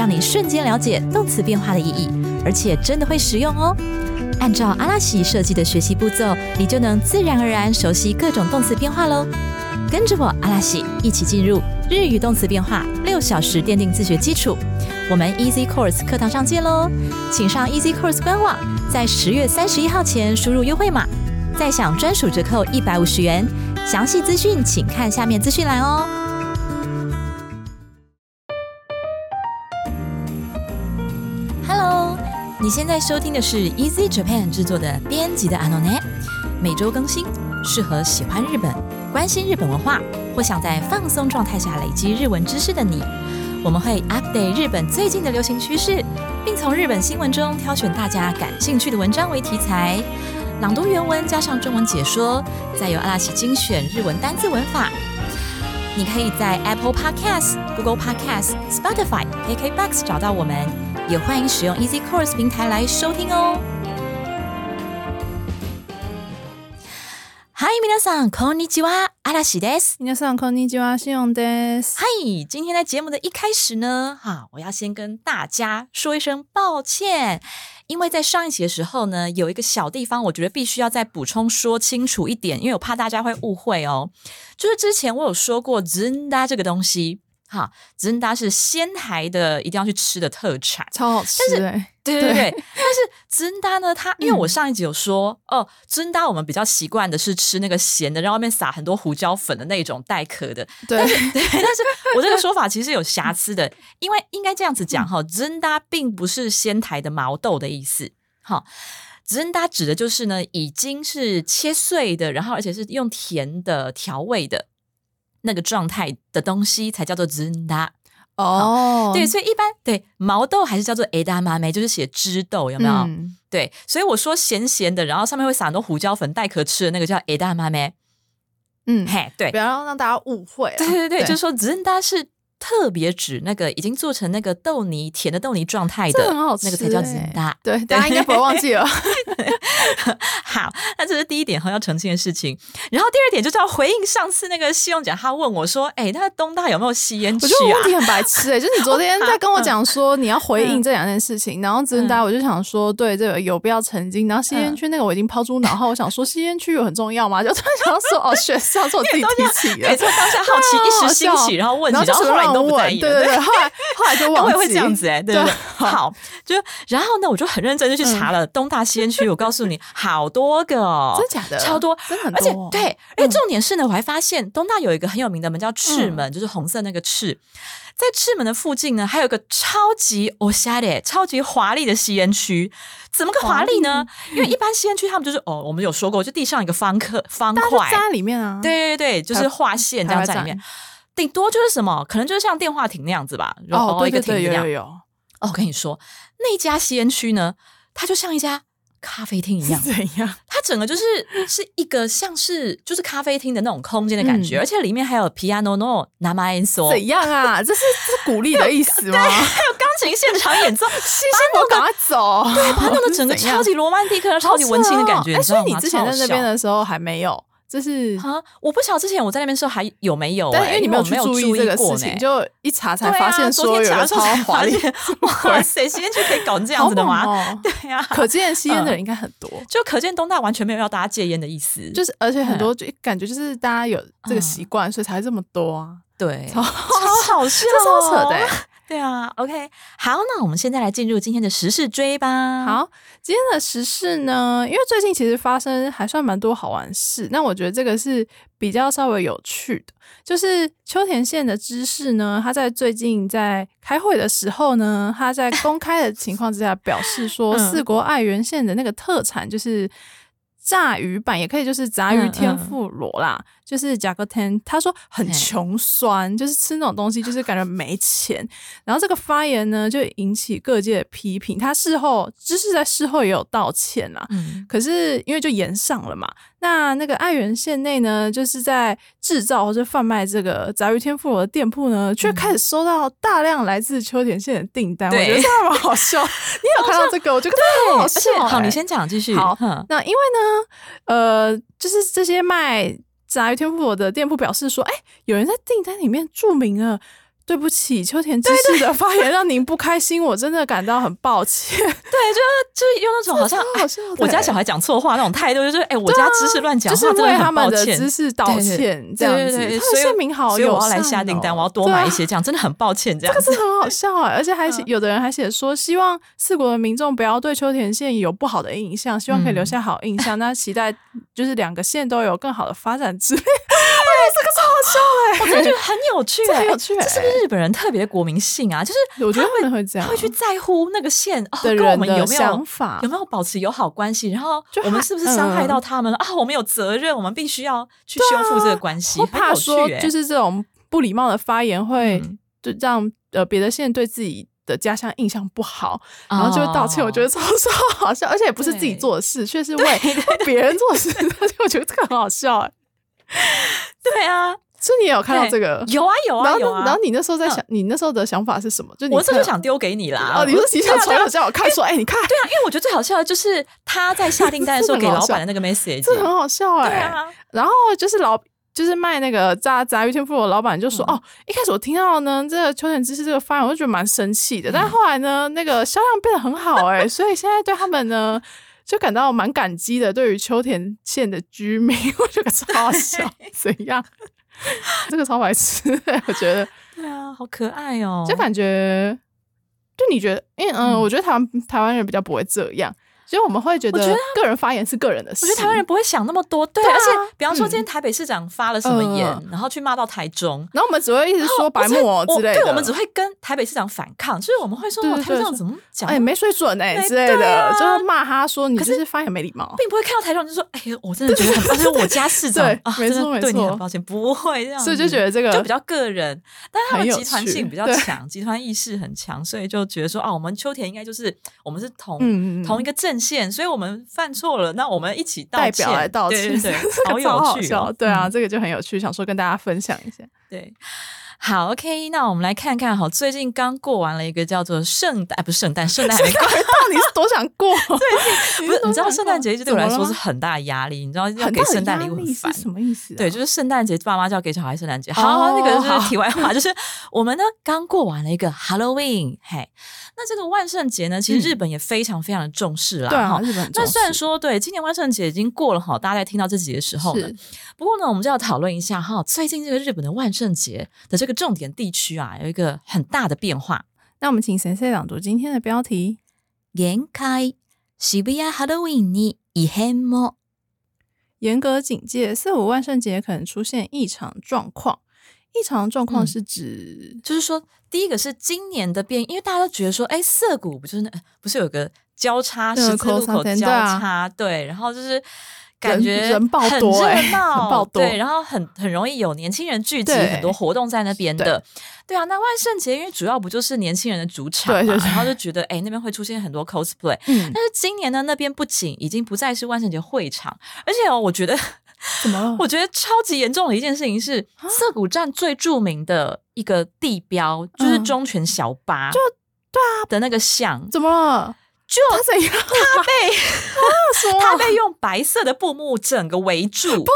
让你瞬间了解动词变化的意义，而且真的会实用哦。按照阿拉西设计的学习步骤，你就能自然而然熟悉各种动词变化喽。跟着我阿拉西一起进入日语动词变化六小时奠定自学基础。我们 Easy Course 课堂上见喽！请上 Easy Course 官网，在十月三十一号前输入优惠码，再享专属折扣一百五十元。详细资讯请看下面资讯栏哦。你现在收听的是 Easy Japan 制作的编辑的 Anone，每周更新，适合喜欢日本、关心日本文化或想在放松状态下累积日文知识的你。我们会 update 日本最近的流行趋势，并从日本新闻中挑选大家感兴趣的文章为题材，朗读原文加上中文解说，再由阿拉奇精选日文单字文法。你可以在 Apple Podcast、Google Podcast、Spotify、KKBox 找到我们，也欢迎使用 Easy Course 平台来收听哦。嗨，皆さんこんにちは、阿拉西です。皆さんこんにちは、しおんです。嗨，今天在节目的一开始呢，哈，我要先跟大家说一声抱歉，因为在上一期的时候呢，有一个小地方，我觉得必须要再补充说清楚一点，因为我怕大家会误会哦。就是之前我有说过 “zunda” 这个东西， 哈，“zunda” 是仙台的一定要去吃的特产，超好吃哎、对对对，但是真搭呢，它因为我上一集有说、哦，真搭我们比较习惯的是吃那个咸的，然后外面撒很多胡椒粉的那种带壳的。对，对，但是我这个说法其实有瑕疵的，因为应该这样子讲哈，真搭并不是仙台的毛豆的意思，哈。真搭指的就是呢，已经是切碎的，然后而且是用甜的调味的那个状态的东西，才叫做真搭。哦，对，所以一般对毛豆还是叫做 a m 就是写枝豆，有没有？嗯对，所以我说咸咸的，然后上面会撒很多胡椒粉带壳吃的那个叫 a m 嗯，嘿，对不，要让大家误会啊。对对对，就是说 zenda 是特别指那个已经做成那个豆泥甜的豆泥状态的这很好吃、那个才叫欸 zenda。对，大家应该不会忘记了。好，那这是第一点哈要澄清的事情。然后第二点就是要回应上次那个信用奖，他问我说：“哎，那东大有没有吸烟区啊我觉得问题很白痴哎、就是你昨天 在跟我讲说你要回应这两件事情，然后真的我就想说，对这个有必要澄清。然后吸烟区那个我已经抛诸脑后，我想说吸烟区有很重要吗？就突然想到说，哦，学校是我自己提起的每。次当下好奇一时兴起，然后问你，然后就然后后来你都不在，意了，对对对，后来后来就忘记，我也会这样子哎、对对对，对好，就然后呢，我就很认真的去查了东大吸烟区，我告诉你，好多个。哦，真的假的？超多，真的很而且。对，而且重点是呢，我还发现东大有一个很有名的门叫赤门，就是红色那个赤，在赤门的附近呢，还有一个超级哦 s h a d 超级华丽的吸烟区。怎么个华丽呢？因为一般吸烟区他们就是哦，我们有说过，就地上一个方克方块。在里面啊。对对对，就是画线这样在里面。顶多就是什么，可能就是像电话亭那样子吧，然哦，后一个对对对，亭子那样。有有有，哦，我跟你说，那家吸烟区呢，它就像一家咖啡厅一样，怎样？它整个就是是一个像是就是咖啡厅的那种空间的感觉，嗯。而且里面还有 piano no nama enso，怎样啊？这是这是鼓励的意思吗？对 还有钢琴现场演奏，先先我赶快走，对弄得整个超级罗曼蒂克、超级文青的感觉，哎？所以你之前在那边的时候还没有，这是笑啊，我不晓得之前我在那边的时候还有没有、欸，但因为你没有去注意这个事情，就一查才发现昨说有个天查的时候超华丽，哇塞，吸烟区可以搞成这样子的吗？对呀、可见吸烟的人应该很多。就可见东大完全没有要大家戒烟的意思，就是，而且很多就感觉就是大家有这个习惯，所以才这么多啊，对，超超好笑，这超扯的欸。对啊，OK，好，那我们现在来进入今天的时事追吧。，好，今天的时事呢，因为最近其实发生还算蛮多好玩事，那我觉得这个是比较稍微有趣的，就是秋田县的知事呢，他在最近在开会的时候呢，他在公开的情况之下表示说，嗯。四国爱媛县的那个特产就是炸鱼板，也可以就是炸鱼天妇罗啦，就是甲壳天。他说很穷酸，就是吃那种东西就是感觉没钱。然后这个发言呢，就引起各界的批评。他事后就是在事后也有道歉啦，可是因为就延上了嘛。那那个爱媛县内呢，就是在制造或者贩卖这个杂鱼天妇罗的店铺呢，却开始收到大量来自秋田县的订单。我觉得这蛮好笑。你有看到这个？我觉得很好笑。好，你先讲，继续。好，那因为呢，呃，就是这些卖杂鱼天妇罗的店铺表示说，哎，有人在订单里面注明了。对不起，秋田知识的发言让您不开心，我真的感到很抱歉。对，就是就是用那种好像我家小孩讲错话那种态度，就是哎，我家知识乱讲，就是为他们的知识道歉这样子。所以名好，所以我要来下订单，我要多买一些，这样真的很抱歉。这样这个是很好笑啊，而且还写有的人还写说，希望四国的民众不要对秋田县有不好的印象，希望可以留下好印象。那期待就是两个县都有更好的发展之类。这个超好笑哎，我真的觉得很有趣，很有趣。这是不是日本人特别的国民性啊？就是我觉得会会这样，会去在乎那个县的人有没有想法，有没有保持友好关系。然后我们是不是伤害到他们了啊？我们有责任，我们必须要去修复这个关系。怕说就是这种不礼貌的发言会就让呃别的县对自己的家乡印象不好，然后就会道歉。我觉得超超好笑，而且也不是自己做的事，却是为别人做事。而且我觉得这个很好笑哎。对啊。所以你也有看到这个？有啊有啊有啊！然后你那时候在想，你那时候的想法是什么？就我这就想丢给你啦。哦，你是你想传叫我看说，哎，你看。对啊，因为我觉得最好笑的就是他在下订单的时候给老板的那个 message，这很好笑哎。然后就是老就是卖那个炸炸鱼天妇罗老板就说，哦，一开始我听到呢这个秋田知识这个方案，我就觉得蛮生气的。但后来呢，那个销量变得很好哎，所以现在对他们呢就感到蛮感激的。对于秋田县的居民，我觉得超好笑，怎样？这个超白痴，我觉得。对啊，好可爱哦！就感觉，就你觉得，因为嗯，我觉得台湾台湾人比较不会这样。所以我们会觉得，个人发言是个人的事。我觉得台湾人不会想那么多，对。而且，比方说今天台北市长发了什么言，然后去骂到台中，然后我们只会一直说白目之类的。对，我们只会跟台北市长反抗，就是我们会说台北市长怎么讲，哎，没水准哎之类的，就是骂他说你就是发言没礼貌，并不会看到台中就说，哎呀，我真的觉得很抱歉，我家市长啊，没错没错，很抱歉，不会这样。所以就觉得这个就比较个人，但他们集团性比较强，集团意识很强，所以就觉得说啊，我们秋田应该就是我们是同同一个阵线，所以我们。犯错了，那我们一起代表来道歉，对，好有趣哦，对啊，这个就很有趣，想说跟大家分享一下，对。好，OK，那我们来看看，好，最近刚过完了一个叫做圣诞，不是圣诞，圣诞还没过，到底是多想过？对，不是，你知道圣诞节对我来说是很大的压力，你知道要给圣诞礼物很烦，什么意思？对，就是圣诞节爸妈就要给小孩圣诞节。好，那个就是题外话，就是我们呢刚过完了一个 Halloween，嘿，那这个万圣节呢，其实日本也非常非常的重视啦，哈，日本。那虽然说对，今年万圣节已经过了哈，大家在听到这集的时候呢，不过呢，我们就要讨论一下哈，最近这个日本的万圣节的这个。重点地区啊，有一个很大的变化。那我们请神社朗读今天的标题：严开渋谷 Halloween に異変も。严格警戒，四五万圣节可能出现异常状况。异常状况是指，就是说，第一个是今年的变，因为大家都觉得说，哎，涩谷不就是那不是有个交叉十字路口交叉？对，然后就是。感觉人爆多，很热闹，对，然后很很容易有年轻人聚集，很多活动在那边的，对啊。那万圣节因为主要不就是年轻人的主场嘛，然后就觉得哎那边会出现很多 cosplay。但是今年呢，那边不仅已经不再是万圣节会场，而且哦，我觉得怎么？我觉得超级严重的一件事情是，涩谷站最著名的一个地标就是忠犬小八，就对啊的那个像，怎么了？就他怎样？他被他被用白色的布幕整个围住，不，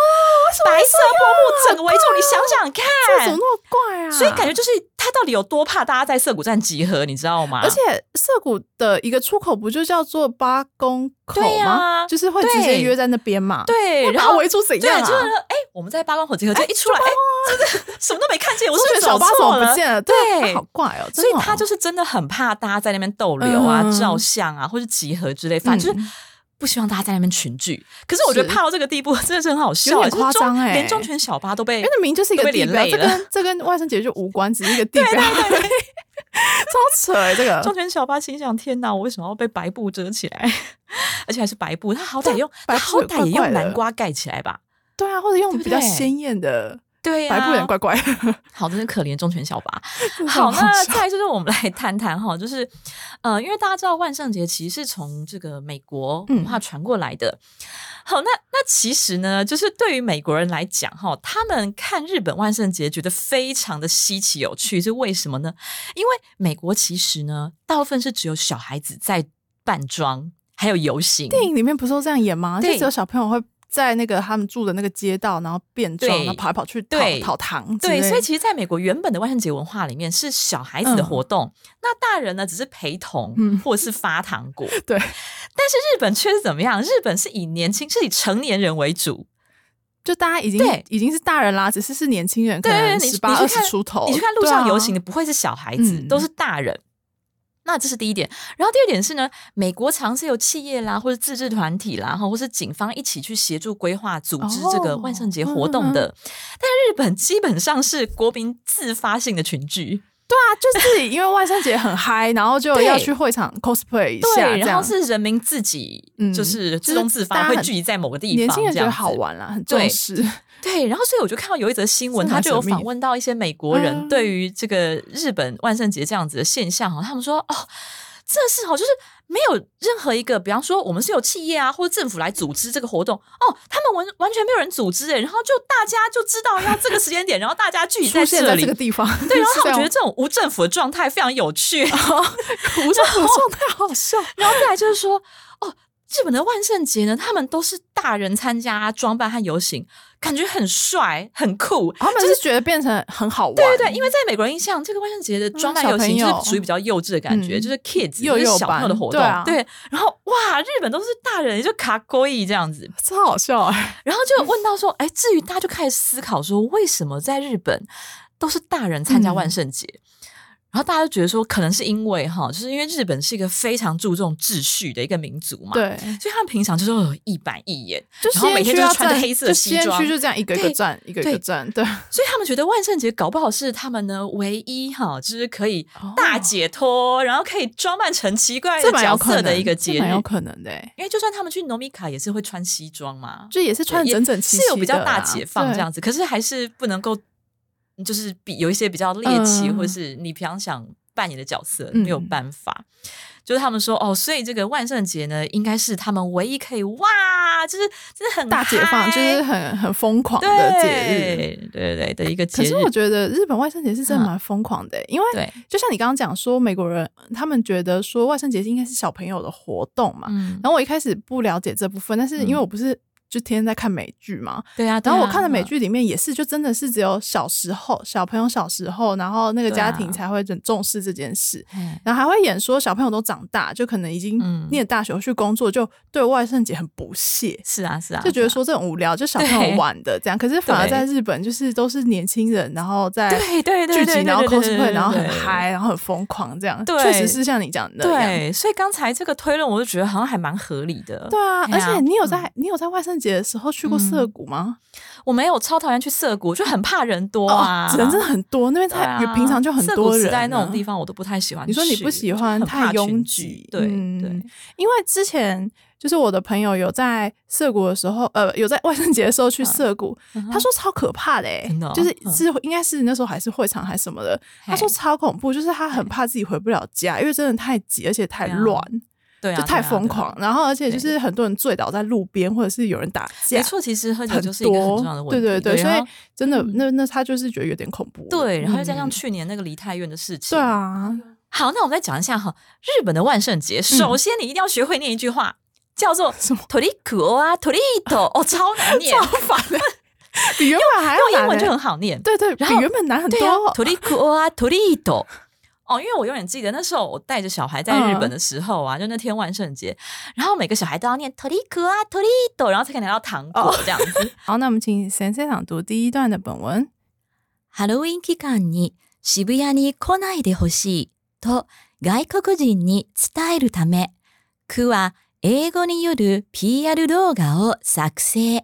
白色布幕整个围住，你想想看，怎么那么怪啊？所以感觉就是他到底有多怕大家在涩谷站集合，你知道吗？而且涩谷的一个出口不就叫做八公口吗？就是会直接约在那边嘛？对，然后围住怎样？就是哎，我们在八公口集合，就一出来，哎，真的什么都没看见，我是不是走错了？不见了，对，好怪哦。所以他就是真的很怕大家在那边逗留啊、照相啊。或是集合之类，反正就是不希望大家在那边群聚。可是我觉得是怕到这个地步，真的是很好笑，有点夸张欸连忠犬小八都被因为那明明就是一个都被地标，这连累了跟这跟万圣节就无关，只是一个地 标，超扯欸这个。忠犬小八心想：天哪，我为什么要被白布遮起来？而且还是白布，他好歹用，好歹也用南瓜盖起来吧？对啊，或者用比较对鲜艳的对呀、怪怪。好，真是可怜忠犬小八。好，那再就是我们来谈谈哈，就是呃，因为大家知道万圣节其实是从这个美国文化传过来的。好，那那其实呢，就是对于美国人来讲哈，他们看日本万圣节觉得非常的稀奇有趣，是为什么呢？因为美国其实呢，大部分是只有小孩子在扮装，还有游行。电影里面不是都这样演吗？就对只有小朋友会在那个他们住的那个街道，然后变装，然后跑来跑去讨对讨糖对，所以其实在美国原本的万圣节文化里面是小孩子的活动，那大人呢只是陪同、嗯或者是发糖果。对，但是日本却是怎么样？日本是以年轻，是以成年人为主。就大家已经对已经是大人啦，只是是年轻人，可能十八二十出头。你去看路上游行的不会是小孩子，嗯都是大人。那这是第一点，然后第二点是呢，美国常是由企业啦，或者自治团体啦，或是警方一起去协助规划、组织这个哦万圣节活动的。但日本基本上是国民自发性的群聚，对啊，就是因为万圣节很嗨，然后就要去会场 cosplay 一下，对，然后是人民自己嗯就是自就是动自发会聚集在某个地方，年轻人觉得这样子好玩啦，很重视。对，然后所以我就看到有一则新闻，他就有访问到一些美国人嗯对于这个日本万圣节这样子的现象哈，他们说哦，这是哦，就是没有任何一个，比方说我们是有企业啊或者政府来组织这个活动哦，他们完完全没有人组织诶，然后就大家就知道要这个时间点，然后大家聚集在里。这个地方，对，然后他们觉得这种无政府的状态非常有趣，无政府状态好笑。然后再来就是说，哦，日本的万圣节呢，他们都是大人参加装扮和游行，感觉很帅、很酷。他们是觉得变成很好玩，对对对，因为在美国人印象，这个万圣节的装扮游行就是属于比较幼稚的感觉，嗯就是 kids 幼幼就是小朋友的活动。对啊然后哇，日本都是大人，就卡勾意这样子。超好笑哎。然后就问到说，哎，至于大家就开始思考说，为什么在日本都是大人参加万圣节？然后大家就觉得说，可能是因为哈，就是因为日本是一个非常注重秩序的一个民族嘛，，对，所以他们平常就是一板一眼，就然后每天就是西区要穿着黑色的西装就这样一个一个对站，一个一对个站，对，所以他们觉得万圣节搞不好是他们呢唯一哈，就是可以哦大解脱，然后可以装扮成奇怪这的角色的一个节日。有可能的欸。因为就算他们去农米卡也是会穿西装嘛，就也是穿也整整齐齐是有比较的大解放这样子，可是还是不能够，就是比有一些比较猎奇，嗯或者是你平常想扮演的角色、嗯没有办法。就是他们说哦，所以这个万圣节呢，应该是他们唯一可以哇，就是真的很大解放，就是很很疯狂的节日。对对对的一个节日。可是我觉得日本万圣节是真的嗯蛮疯狂的欸，因为对，就像你刚刚讲说，美国人他们觉得说万圣节应该是小朋友的活动嘛。嗯，然后我一开始不了解这部分，但是因为我不是就天天在看美剧嘛，对啊，对啊然后我看的美剧里面也是，就真的是只有小时候小朋友小时候，然后那个家庭才会很重视这件事。嗯然后还会演说小朋友都长大，就可能已经嗯。念大学去工作，就对万圣节很不屑，是啊是啊，就觉得说这种无聊，就小朋友玩的这样。可是反而在日本，就是都是年轻人，然后在对对对聚集，然后 cosplay，然后很嗨，然后很疯狂这样。对。确实是像你讲的。对，所以刚才这个推论，我就觉得好像还蛮合理的。对啊，而且你有在你有在万圣节的时候去过嗯涩谷吗？我没有超讨厌去涩谷，就很怕人多啊，哦，人真的很多，那边太啊平常就很多人时代那种地方，我都不太喜欢。你说你不喜欢太拥挤，对嗯对，因为之前就是我的朋友有在涩谷的时候，呃，有在万圣节的时候去涩谷，嗯他说超可怕的、欸，真的哦就是嗯是应该是那时候还是会场还是什么的，他说超恐怖，就是他很怕自己回不了家，因为真的太挤，而且太乱，对啊，就太疯狂，然后而且就是很多人醉倒在路边，或者是有人打架没，错，其实喝酒就是一个很多重要的，问题。对对对，所以真的嗯那那他就是觉得有点恐怖，对，然后再加上嗯去年那个梨泰院的事情，对。啊，好，那我们再讲一下哈，日本的万圣节，首先你一定要学会念一句话，叫做什么 “toriku 啊 toriito”，哦，超难念，超烦的，比原本还要难欸用英文就很好念。对对，比然后原本难很多。，toriku 啊 toriito。哦，因为我永远记得那时候我带着小孩在日本的时候啊，就那天万圣节，然后每个小孩都要念 toriku 啊 toriito，然后才可以拿到糖果哦这样子。好，那我们请先生朗读第一段的本文。ハロウィン期間に渋谷に来ないでほしいと外国人に伝えるため、区は 英語による PR 動画を作成。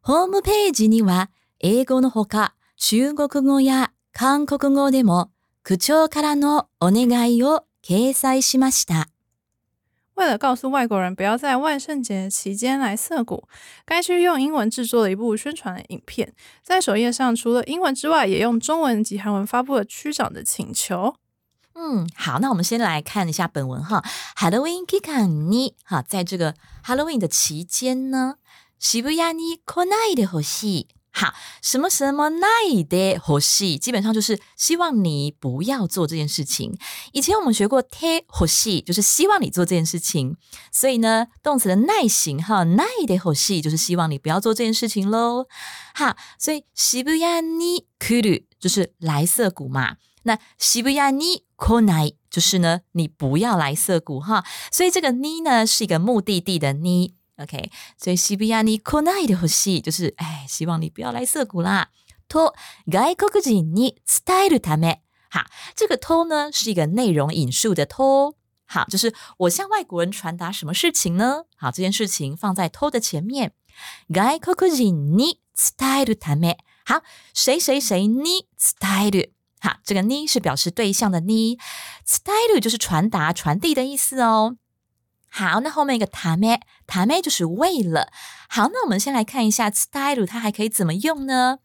ホームページには英語のほか中国語や韓国語でも 区長からのお願いを掲載しました。为了告诉外国人不要在万圣节期间来涩谷，该区用英文制作了一部宣传的影片，在首页上除了英文之外，也用中文及韩文发布了区长的请求。嗯，好，那我们先来看一下本文哈。Halloween 期間に哈，在这个 Halloween 的期间呢，渋谷に来ないでほしい。 好，什么什么ないでほしい，基本上就是希望你不要做这件事情。以前我们学过 te 欲しい，就是希望你做这件事情。所以呢，动词的耐型哈，ないで欲しい就是希望你不要做这件事情喽。好，所以渋谷に来る就是来涩谷嘛。那渋谷に来ない就是呢，你不要来涩谷哈。所以这个に呢是一个目的地的に。 OK，所以渋谷に来ないでほしい就是哎，希望你不要来涩谷啦。と外国人に伝えるため，好，这个と呢是一个内容引述的と。好，就是我向外国人传达什么事情呢？好，这件事情放在と的前面。外国人に伝えるため，好，谁谁谁に伝える。好，这个に是表示对象的に，伝える就是传达、传递的意思哦。 好，那后面一个ため，ため就是为了。好，那我们先来看一下伝える，它还可以怎么用呢？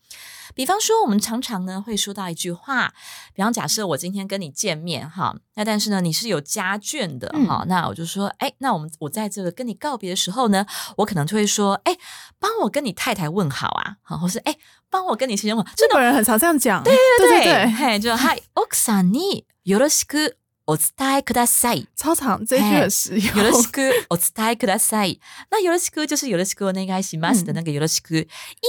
比方说，我们常常呢会说到一句话，比方假设我今天跟你见面哈，那但是呢你是有家眷的哈，那我就说，哎，那我们我在这个跟你告别的时候呢，我可能就会说，哎，帮我跟你太太问好啊，好，或是哎，帮我跟你先生问好，日本人很常这样讲，对对对对，嘿，就嗨，奥克萨尼よろしく お伝えください。超长这一句很实用。よろしくお伝えください。那よろしく就是よろしくお願いします的那个よろしく，意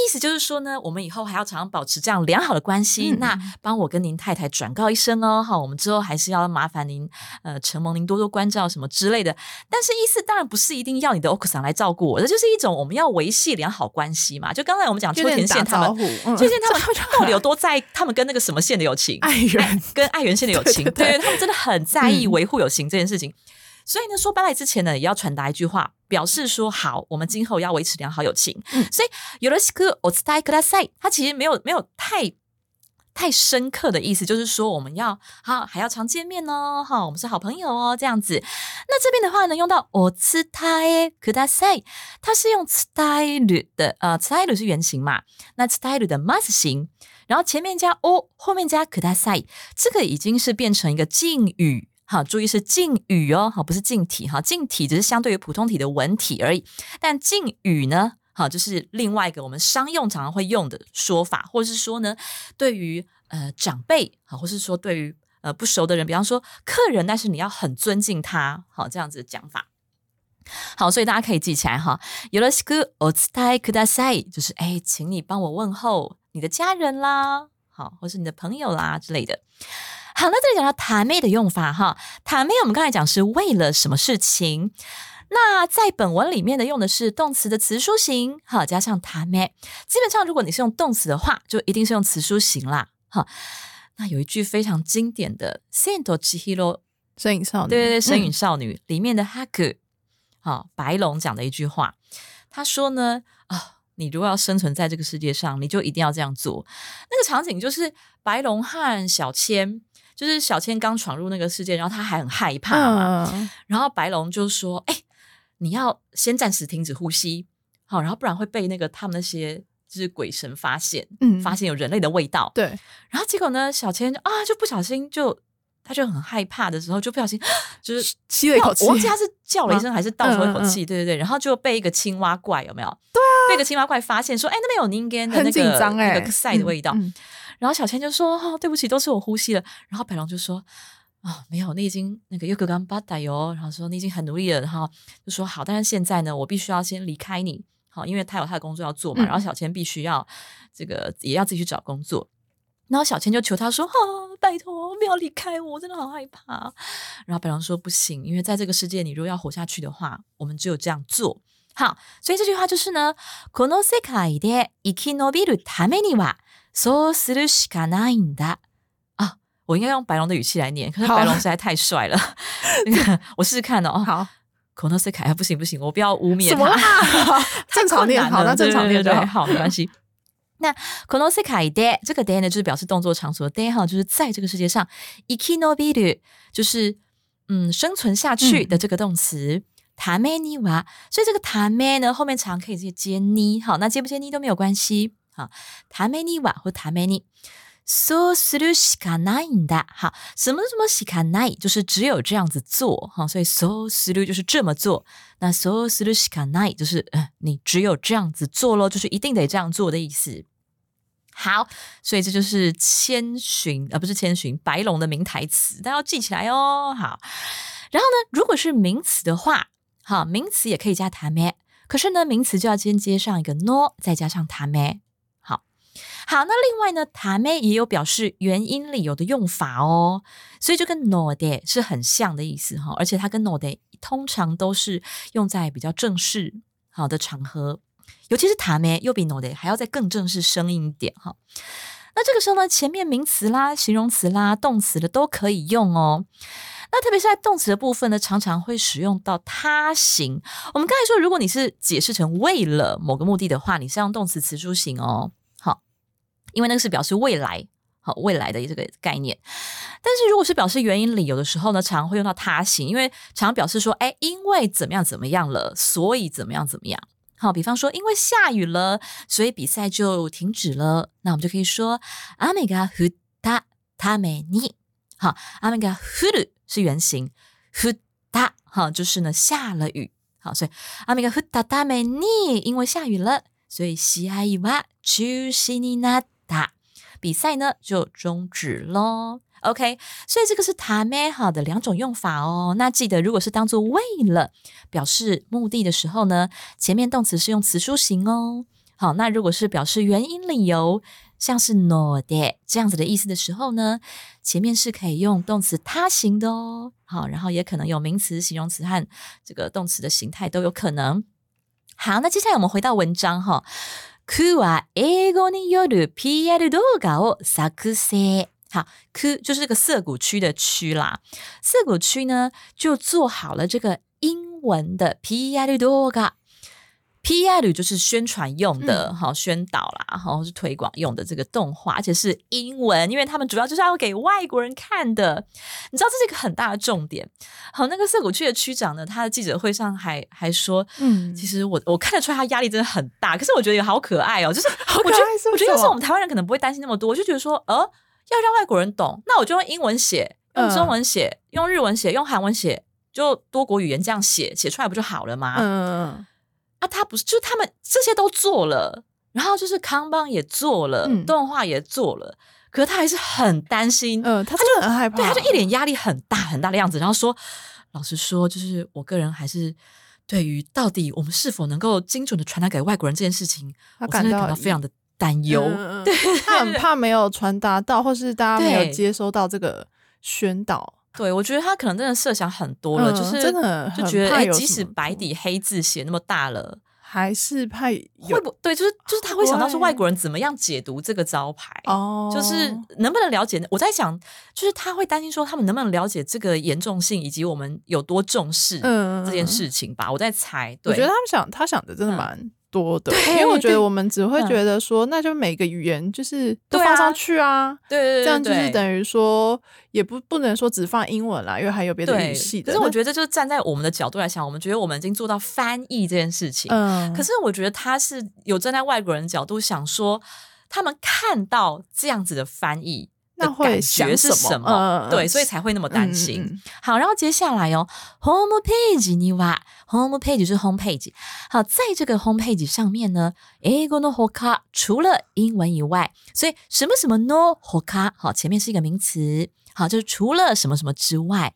思就是说呢，我们以后还要常常保持这样良好的关系。嗯那帮我跟您太太转告一声哦，好，我们之后还是要麻烦您，呃，承蒙您多多关照什么之类的。但是意思当然不是一定要你的 o k 桑来照顾我，这就是一种我们要维系良好关系嘛。就刚才我们讲秋有点田县他们。打招呼，嗯秋田他们到底有多在意他们跟那个什么县的友情？爱人跟爱媛县的友情，对对对对他们真的很 在意嗯维护友情这件事情。所以呢，说搬来之前呢，也要传达一句话，表示说好，我们今后要维持良好友情。嗯所以有ろしくお伝えください，它其实没有没有太。太深刻的意思就是说，我们要好还要常见面哦，哈，我们是好朋友哦，这样子。那这边的话呢，用到お伝えください，它是用伝える的，呃，伝える是原型嘛，那伝える的 must 型， 然后前面加 o，后面加ください，这个已经是变成一个敬语。好，注意是敬语哦，好，不是敬体哈，敬体只是相对于普通体的文体而已，但敬语呢，好，就是另外一个我们商用常常会用的说法，或者是说呢，对于呃长辈，好，或是说对于呃不熟的人，比方说客人，但是你要很尊敬他，好，这样子的讲法。好，所以大家可以记起来哈。よろしくお伝えください，就是哎，请你帮我问候 你的家人啦，好，或是你的朋友啦之类的。好，那这里讲到塔妹的用法哈，塔妹我们刚才讲是为了什么事情？那在本文里面呢，用的是动词的词书形，哈，加上塔妹。基本上，如果你是用动词的话，就一定是用词书形啦，哈。那有一句非常经典的《千と千尋》身影少女，对对对，《神嗯隐少女》里面的哈克，好，白龙讲的一句话，他说呢，啊，你如果要生存在这个世界上，你就一定要这样做。那个场景就是白龙和小千，就是小千刚闯入那个世界，然后他还很害怕嘛，嗯，然后白龙就说：“哎、你要先暂时停止呼吸，好，然后不然会被那个他们那些就是鬼神发现，嗯发现有人类的味道。对，然后结果呢，小千就啊就不小心就他就很害怕的时候，就不小心就是吸了一口气我忘记他是叫了一声吗还是倒抽一口嗯嗯气，对对对，然后就被一个青蛙怪有没有？对啊，被一个青蛙怪发现说：“哎、那边有宁根的那个那个赛的味道。然后小千就说：“哦，对不起，都是我呼吸了。”然后白龙就说：“啊、没有，你已经那个又格刚巴达哟。”然后说：“你已经很努力了。”然后就说：“好，但是现在呢，我必须要先离开你，好，因为他有他的工作要做嘛。嗯然后小千必须要这个也要自己去找工作。然后小千就求他说：“啊，拜托，不要离开我，我真的好害怕。”然后白狼说：“不行，因为在这个世界，你如果要活下去的话，我们只有这样做。”好，所以这句话就是呢，この世界で生き延びるためにはそうするしかないんだ。啊，我应该用白龙的语气来念，可是好白龙实在太帅了。那个我试试看哦。好， この世界啊，不行不行，我不要污蔑什么他。啦？正常念好，那正常念就对对对好。好，没关系。那この世界で这个 day 呢，就是表示动作场所的 day 哈，就是在这个世界上。生き延びる就是嗯生存下去的这个动词。 ためには，所以这个ため呢后面常可以直接接に，好，那接不接に都没有关系。好，ためには或ために。そうするしかないんだ。好，什么什么しかない，就是只有这样子做哈，所以そうする就是这么做。那そうするしかない就是呃，你只有这样子做咯，就是一定得这样做的意思。好，所以这就是千寻，呃，不是千寻，白龙的名台词，大家要记起来哦。好，然后呢，如果是名词的话， 好，名词也可以加ため，可是呢，名词就要先接上一个 no，再加上ため。好，好，那另外呢，ため也有表示原因理由的用法哦，所以就跟 no 的是很像的意思哈，而且它跟 no 的通常都是用在比较正式好的场合。尤其是塔梅又比 no 的还要再更正式生硬一点哈。那这个时候呢，前面名词啦、形容词啦、动词的都可以用哦。 那特别是在动词的部分呢，常常会使用到他形。我们刚才说，如果你是解释成为了某个目的的话，你是用动词词书形哦。好，因为那个是表示未来，好未来的这个概念。但是如果是表示原因理由的时候呢，常常会用到他形，因为常常表示说，哎，因为怎么样怎么样了，所以怎么样怎么样。好，比方说，因为下雨了，所以比赛就停止了。那我们就可以说，雨が降ったために。 好，雨が降る是原形，降った好就是呢下了雨。好，所以雨が降ったために，因为下雨了，所以試合は中止になった。比赛呢就终止咯。OK，所以这个是ため好的两种用法哦。那记得，如果是当做为了表示目的的时候呢，前面动词是用词书形哦。好，那如果是表示原因理由， 像是 no 的这样子的意思的时候呢，前面是可以用动词他形的哦。好，然后也可能有名词、形容词和这个动词的形态都有可能。好，那接下来我们回到文章哈。くは英語による PR 動画を作成。好，区就是这个涩谷区的区啦。涩谷区呢，就做好了这个英文的 PR 動画。 PR 就是宣传用的，好、宣导啦，然后是推广用的这个动画，而且是英文，因为他们主要就是要给外国人看的。你知道这是一个很大的重点。好，那个涩谷区的区长呢，他的记者会上还还说，嗯其实我我看得出来他压力真的很大，可是我觉得也好可爱哦，就是我觉得要是我们台湾人可能不会担心那么多，我就觉得说，呃，要让外国人懂，那我就用英文写，用中文写，用日文写，用韩文写，就多国语言这样写，写出来不就好了吗？嗯啊，他不是，就是他们这些都做了，然后就是康邦也做了，嗯动画也做了，可是他还是很担心，嗯，他真的很害怕，对，他就一脸压力很大很大的样子，然后说，老实说，就是我个人还是。对于到底我们是否能够精准的传达给外国人这件事情，他我真的感到非常的担忧。嗯嗯嗯他很怕没有传达到，或是大家没有接收到这个宣导，对，我觉得他可能真的设想很多了，嗯就是真的就觉得，即使白底黑字写那么大了，还是怕有会不对？就是就是他会想到是外国人怎么样解读这个招牌，哦，就是能不能了解？我在想，就是他会担心说他们能不能了解这个严重性，以及我们有多重视嗯这件。事情吧。我在猜，对，我觉得他们想，他想的真的嗯蛮多的，因为我觉得我们只会嗯。觉得说，那就每个语言就是都放上去啊，对这样就是等于说，也不不能说只放英文啦，因为还有别的对语系的。可是我，觉得，就是站在我们的角度来想，我们觉得我们已经做到翻译这件事情，嗯，可是我觉得他是有站在外国人角度想说，他们看到这样子的翻译的那会感觉想什么是什么？嗯嗯对，所以才会那么担心。嗯嗯嗯好，然后接下来哦，home page には home page 就是 home page。好，在这个 home page 上面呢，英語のほか除了英文以外，所以什么什么 no ほか，好，前面是一个名词，好，就是除了什么什么之外，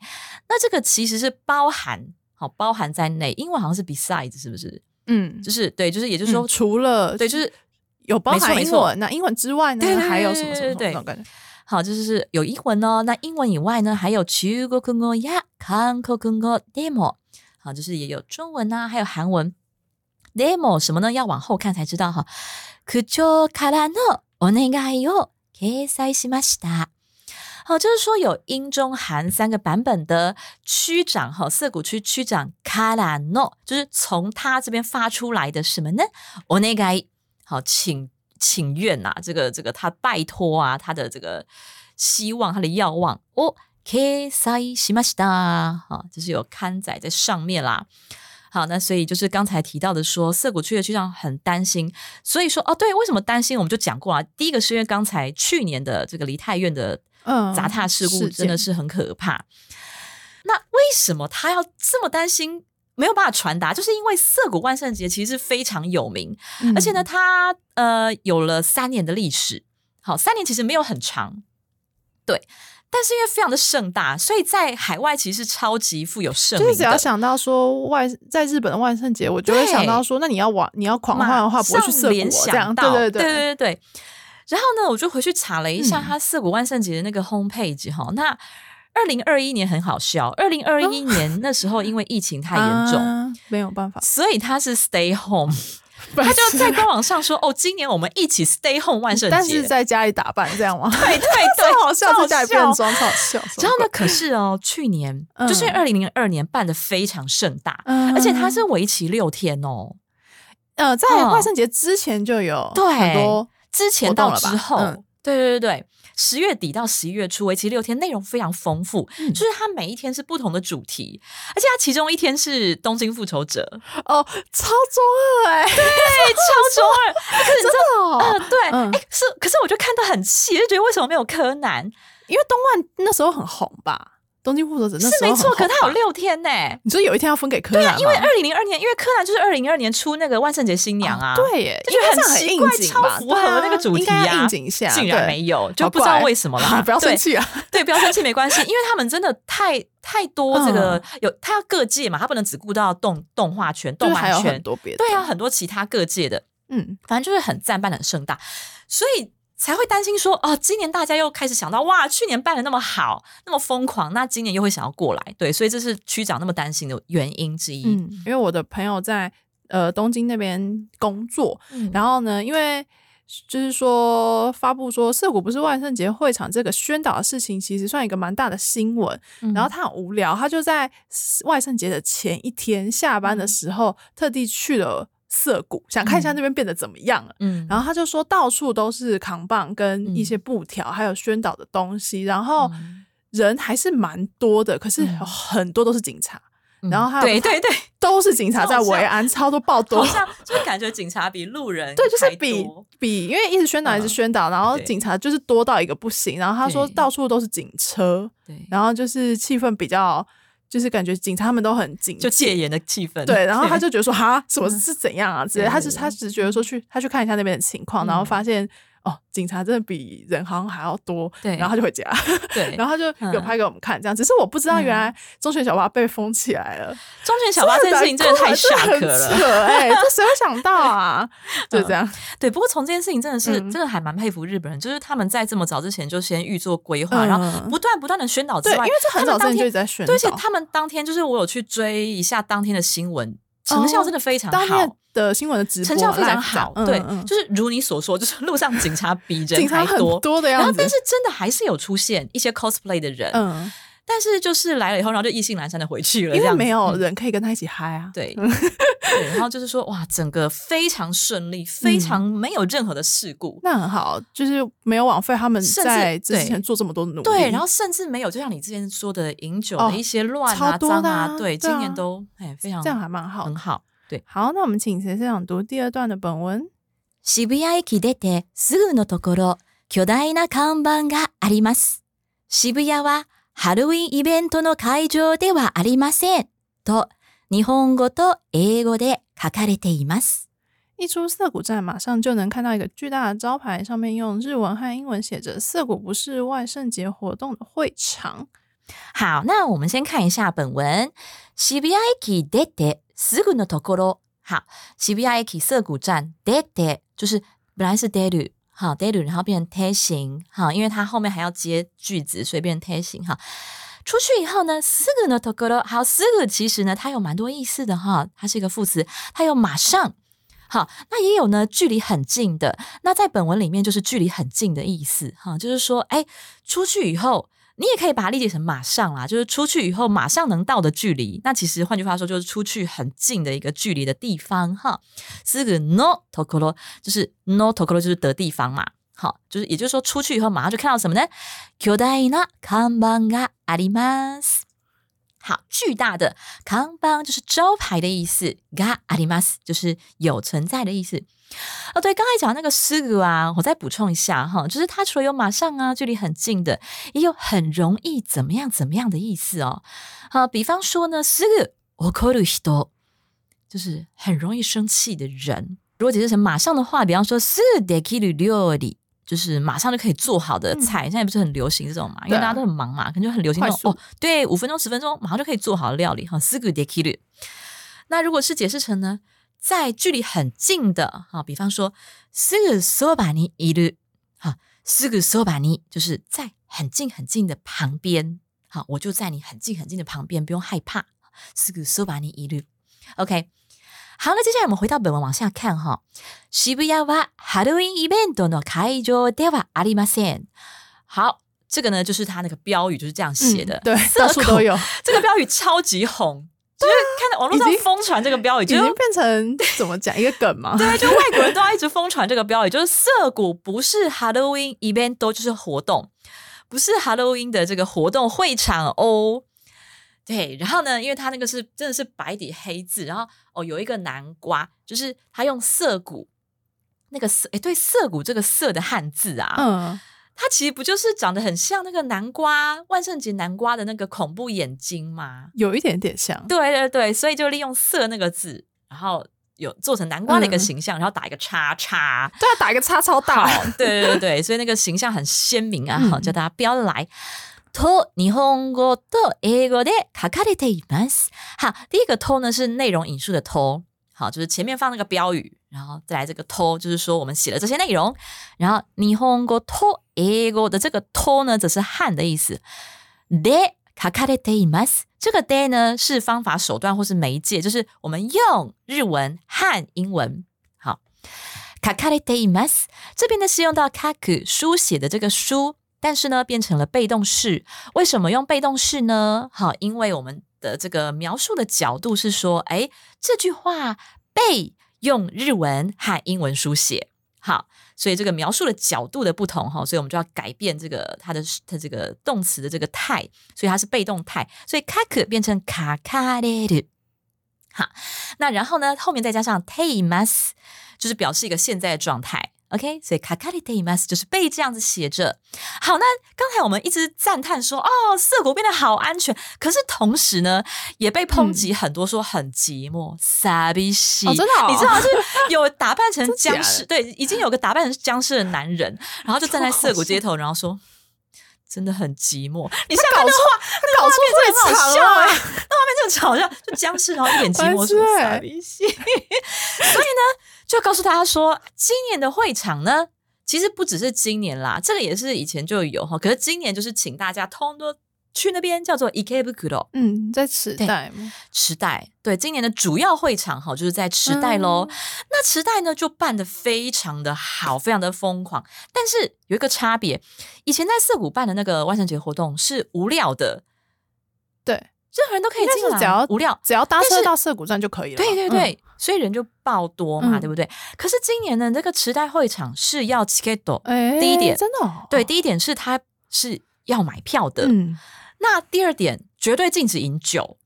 那这个其实是包含。好，包含在内。英文好像是 besides，是不是？嗯，就是对，就是也就是说，嗯除了对，就是有包没错没错含英文，那英文之外呢，对对对还有什么什么什么对对那种感觉？ 好，就是是有英文哦。那英文以外呢，还有中国語や韓国語でも，好，就是也有中文啊，还有韩文。demo 什么呢？要往後看才知道哈。口長からのお願いを掲載しました。 好，就是说有英中韩三个版本的区长哈，涩谷区区长卡拉诺，就是从他这边发出来的什么呢？我那个好，请 请愿呐，这个这个他拜托啊，他的这个希望，他的要望哦。K 塞西马西达啊，就是有刊载在上面啦。好，那所以就是刚才提到的说，涩谷区的区长很担心，所以说哦，对，为什么担心？我们就讲过啊。第一个是因为刚才去年的这个梨泰院的砸踏事故真的是很可怕。那为什么他要这么担心？没有办法传达，就是因为涩谷万圣节其实是非常有名，而且呢，它呃有了三年的历史。好，三年其实没有很长，对。但是因为非常的盛大，所以在海外其实是超级富有盛名。就是只要想到说万在日本的万圣节，我就会想到说，那你要玩你要狂欢的话，不会去涩谷这样。对对对对对对。然后呢，我就回去查了一下他涩谷万圣节的那个 home page 哈。那二零二一年很好笑，二零二一年那时候因为疫情太严重，没有办法，所以他是 stay home。他就在官网上说：“哦，今年我们一起 stay home 万圣节，但是在家里打扮这样吗？对对对，好笑，在家里变装，好笑。然后呢，可是哦，去年就是二零零二年办的非常盛大，而且它是为期六天哦。呃，在万圣节之前就有很多，之前到之后，对对对对。”十月底到十一月初，为期六天，内容非常丰富。就是它每一天是不同的主题，而且它其中一天是东京复仇者哦，超中二哎，对，超中二，可是真的，嗯，对，哎，是，可是我就看到很气，就觉得为什么没有柯南？因为东万那时候很红吧。东京复仇者那是没错，可他有六天呢。你说有一天要分给柯南？对啊，因为二零零二年，因为柯南就是二零零二年出那个万圣节新娘啊。对耶，就觉得很奇怪，超符合那个主题啊。应景一下，竟然没有，就不知道为什么了。不要生气啊！对，不要生气，没关系，因为他们真的太太多这个有，他要各界嘛，他不能只顾到动动画圈、动漫圈，多别的。对啊，很多其他各界的，嗯，反正就是很赞，办的很盛大，所以。才会担心说哦，今年大家又开始想到哇，去年办的那么好，那么疯狂，那今年又会想要过来，对，所以这是区长那么担心的原因之一。嗯，因为我的朋友在呃东京那边工作，然后呢，因为就是说发布说涩谷不是万圣节会场这个宣导的事情，其实算一个蛮大的新闻。然后他很无聊，他就在万圣节的前一天下班的时候，特地去了。涩谷想看一下那边变得怎么样了，嗯，然后他就说到处都是扛棒跟一些布条，还有宣导的东西，然后人还是蛮多的，可是很多都是警察，然后对对对，都是警察在维安，超多爆多，好像就感觉警察比路人对，就是比比，因为一直宣导一直宣导，然后警察就是多到一个不行，然后他说到处都是警车，对，然后就是气氛比较。就是感觉警察他们都很紧，就戒严的气氛。对，然后他就觉得说，哈，什么是怎样啊？之类，他是他只是觉得说去，他去看一下那边的情况，然后发现。哦，警察真的比人好像还要多，对，然后他就回家，对，然后他就有拍给我们看，这样。只是我不知道，原来中学小巴被封起来了。中学小巴这件事情真的太吓可了，哎，这谁会想到啊？就这样。对，不过从这件事情真的是，真的还蛮佩服日本人，就是他们在这么早之前就先预做规划，然后不断不断的宣导之外，因为这很早之前就在宣导，而且他们当天就是我有去追一下当天的新闻。成效真的非常好，的新闻的直播成效非常好，对，就是如你所说，就是路上警察 比人还多。多的样子，然后但是真的还是有出现一些 cosplay 的人，嗯。但是就是来了以后，然后就意兴阑珊的回去了，因为没有人可以跟他一起嗨啊。对，对，然后就是说，哇，整个非常顺利，非常没有任何的事故，那很好，就是没有枉费他们在之前做这么多努力。对，然后甚至没有，就像你之前说的饮酒的一些乱啊、脏啊，对，今年都哎非常这样还蛮好，很好。对，好，那我们请谁先朗读第二段的本文？渋谷駅出てすぐのところ、巨大な看板があります。渋谷はハロウィンイベントの会場ではありません。と、日本語と英語で書かれています。一出涩谷站，马上就能看到一个巨大的招牌，上面用日文和英文写着“涩谷不是万圣节活动的会场”。好，那我们先看一下本文。渋谷駅出て すぐのところ。好，渋谷駅涩谷站出て就是本来是出る。好，daily，然后变成 t 型，好，因为它后面还要接句子，所以变成 t 型，哈。出去以后呢，すぐのところ，好，すぐ其实呢，它有蛮多意思的哈，它是一个副词，它有马上，好，那也有呢，距离很近的，那在本文里面就是距离很近的意思，哈，就是说，哎，出去以后 你也可以把它理解成马上啦，就是出去以后马上能到的距离。那其实换句话说，就是出去很近的一个距离的地方哈。四个 no tokoro 就是 no tokoro 就是的地方嘛。好，就是也就是说出去以后马上就看到什么呢？巨大な看板があります。好，巨大的看板就是招牌的意思，があります就是有存在的意思。 哦，对，刚才讲那个すぐ啊，我再补充一下哈，就是它除了有马上啊，距离很近的，也有很容易怎么样怎么样的意思哦。好，比方说呢，すぐ怒る人，就是很容易生气的人。如果解释成马上的话，比方说すぐできる料理，就是马上就可以做好的菜。现在不是很流行这种嘛，因为大家都很忙嘛，可能就很流行那种哦，对，五分钟十分钟马上就可以做好的料理哈，すぐできる。那如果是解释成呢？ 在距离很近的，哈，比方说，すぐそばにいる，哈，すぐそばに就是在很近很近的旁边，好，我就在你很近很近的旁边，不用害怕。すぐそばにいる，OK。好，那接下来我们回到本文往下看哈。渋谷はハロウィンイベントの会場ではありません。好，这个呢就是他那个标语就是这样写的，对，到处都有。这个标语超级红。 就是看到网络上疯传这个标语，已经变成怎么讲一个梗吗？对，就外国人都要一直疯传这个标语，就是涩谷不是 Halloween event，都就是活动，不是 Halloween 的这个活动会场哦。对，然后呢，因为它那个是真的是白底黑字，然后哦有一个南瓜，就是他用涩谷那个涩，哎，对，涩谷这个涩的汉字啊，嗯。它其实不就是长得很像那个南瓜万圣节南瓜的那个恐怖眼睛吗？有一点点像。对对对，所以就利用“色”那个字，然后有做成南瓜的一个形象，然后打一个叉叉。对啊，打一个叉超大。对对对，所以那个形象很鲜明啊！好，叫大家不要来。と日本語と英語で書かれています。好，第一个“と”呢是内容引述的“と”。 好，就是前面放那个标语，然后再来这个“と”，就是说我们写了这些内容。然后日本語と英語的这个“と”呢，则是汉的意思。で書かれています。这个で呢是方法手段或是媒介，就是我们用日文和英文。好，書かれています。这边呢是用到書く书写的这个书，但是呢变成了被动式。为什么用被动式呢？好，因为我们。 的这个描述的角度是说，哎，这句话被用日文和英文书写，好，所以这个描述的角度的不同哈，所以我们就要改变这个它的它这个动词的这个态，所以它是被动态，所以卡可变成卡卡的，好，那然后呢，后面再加上 teimas，就是表示一个现在的状态。OK，所以卡卡里テイマス就是被这样子写着。好，那刚才我们一直赞叹说，哦，涩谷变得好安全，可是同时呢，也被抨击很多，说很寂寞，傻逼西。真的，你知道是有打扮成僵尸，对，已经有个打扮成僵尸的男人，然后就站在涩谷街头，然后说，真的很寂寞。你现在搞错，那搞错会好笑哎，那画面就好笑，就僵尸，然后一脸寂寞，说傻逼西。 所以呢？就告诉大家说，今年的会场呢，其实不只是今年啦，这个也是以前就有哈。可是今年就是请大家通都去那边，叫做 Ikebukuro。嗯，在池袋吗？池袋对，今年的主要会场哈，就是在池袋喽。那池袋呢，就办的非常的好，非常的疯狂。但是有一个差别，以前在涩谷办的那个万圣节活动是无料的，对。任何人都可以进来，只要无聊，只要搭车到涩谷站就可以了。对对对，所以人就爆多嘛，对不对？可是今年的，这个池袋会场是要 ticket，第一点真的对，第一点是它是要买票的。嗯，那第二点绝对禁止饮酒，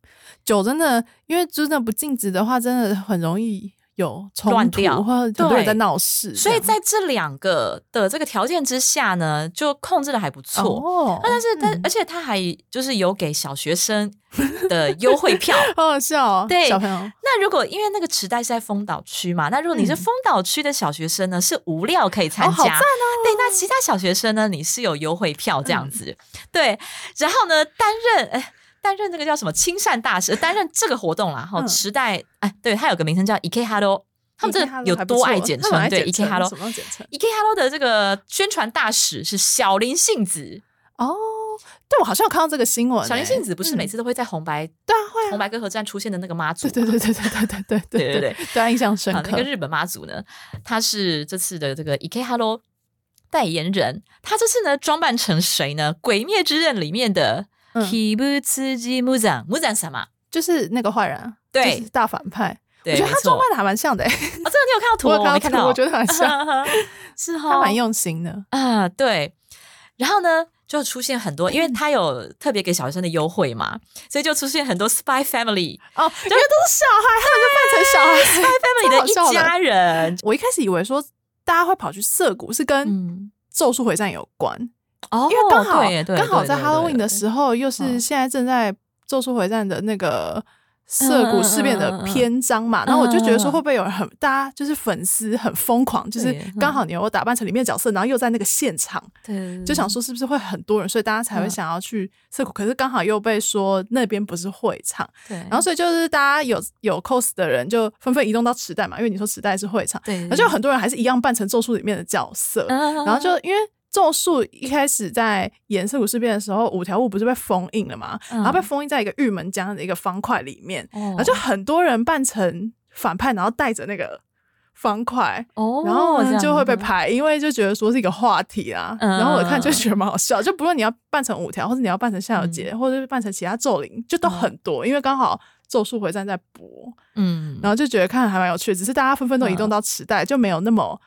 酒真的，因为真的不禁止的话，真的很容易。有断掉，或者很多人在闹事，所以在这两个的这个条件之下呢，就控制的还不错。那但是但而且他还就是有给小学生的优惠票，好好笑。对小朋友，那如果因为那个池袋是在丰岛区嘛，那如果你是丰岛区的小学生呢，是无料可以参加。对，那其他小学生呢，你是有优惠票这样子。对，然后呢，担任哎。担任这个叫什么亲善大使，担任这个活动啦。哈，时代哎，对，它有个名称叫 E K Hello，他们这有多爱简称？对，E K Hello，E K Hello 的这个宣传大使是小林幸子。哦，对我好像有看到这个新闻。小林幸子不是每次都会在红白对啊，会红白歌合战出现的那个妈祖？对对对对对对对对对对对，印象深刻。那个日本妈祖呢，他是这次的这个 E K Hello。代言人，他这次呢装扮成谁呢？《鬼灭之刃》里面的嗯 Kibutsuji Muzan Muzan 什么？就是那个坏人啊，对就是大反派。我觉得他装扮的还蛮像的、欸，哦，这个你有看到图？我有没看到，我觉得很像，是哈，他蛮用心的。啊，对。然后呢，就出现很多，因为他有特别给小学生的优惠嘛，所以就出现很多 Spy Family 哦，因为都是小孩，他们就扮成小孩 spy。Family 的一家人。我一开始以为说大家会跑去涩谷是跟《嗯，咒术回战》有关，哦，因为刚好刚好在 Halloween 的时候，又是嗯。现在正在《咒术回战》的那个涩谷事变的篇章嘛，然后我就觉得说嗯会不会有人很大家就是粉丝很疯狂，就是刚好你有打扮成里面的角色，然后又在那个现场，对就想说是不是会很多人，所以大家才会嗯。想要去涩谷，可是刚好又被说那边不是会场，对，然后所以就是大家有有 cos 的人就纷纷移动到池袋嘛，因为你说池袋是会场，对，然后就很多人还是一样扮成咒术里面的角色，嗯，然后就因为咒术一开始在演涩谷事变的时候，五条悟不是被封印了嘛，嗯然后被封印在一个玉门江的一个方块里面，然然后就很多人扮成反派，然后带着那个方块。哦，然后就会被拍，因为就觉得说是一个话题啊。嗯。然后我看就觉得蛮好笑，就不论你要扮成五条，或者你要扮成夏油嗯。杰，或者是扮成其他咒灵，就都很多。因为刚好《咒术回战》在播，嗯，然后就觉得看还蛮有趣的，只是大家纷纷都移动到池袋，就没有那么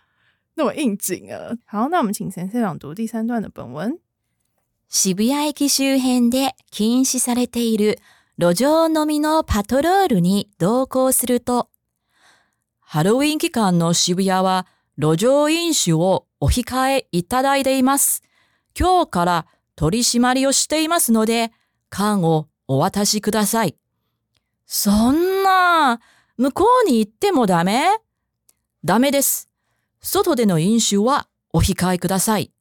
那么应景了。好，那我们请先生朗读第三段的本文。渋谷駅周辺で禁止されている路上飲みのパトロールに同行すると、ハロウィン期間の渋谷は路上飲酒をお控えいただいています。今日から取り締まりをしていますので、缶をお渡しください。そんな、向こうに行ってもダメ？ダメです。外での飲酒はお控えください。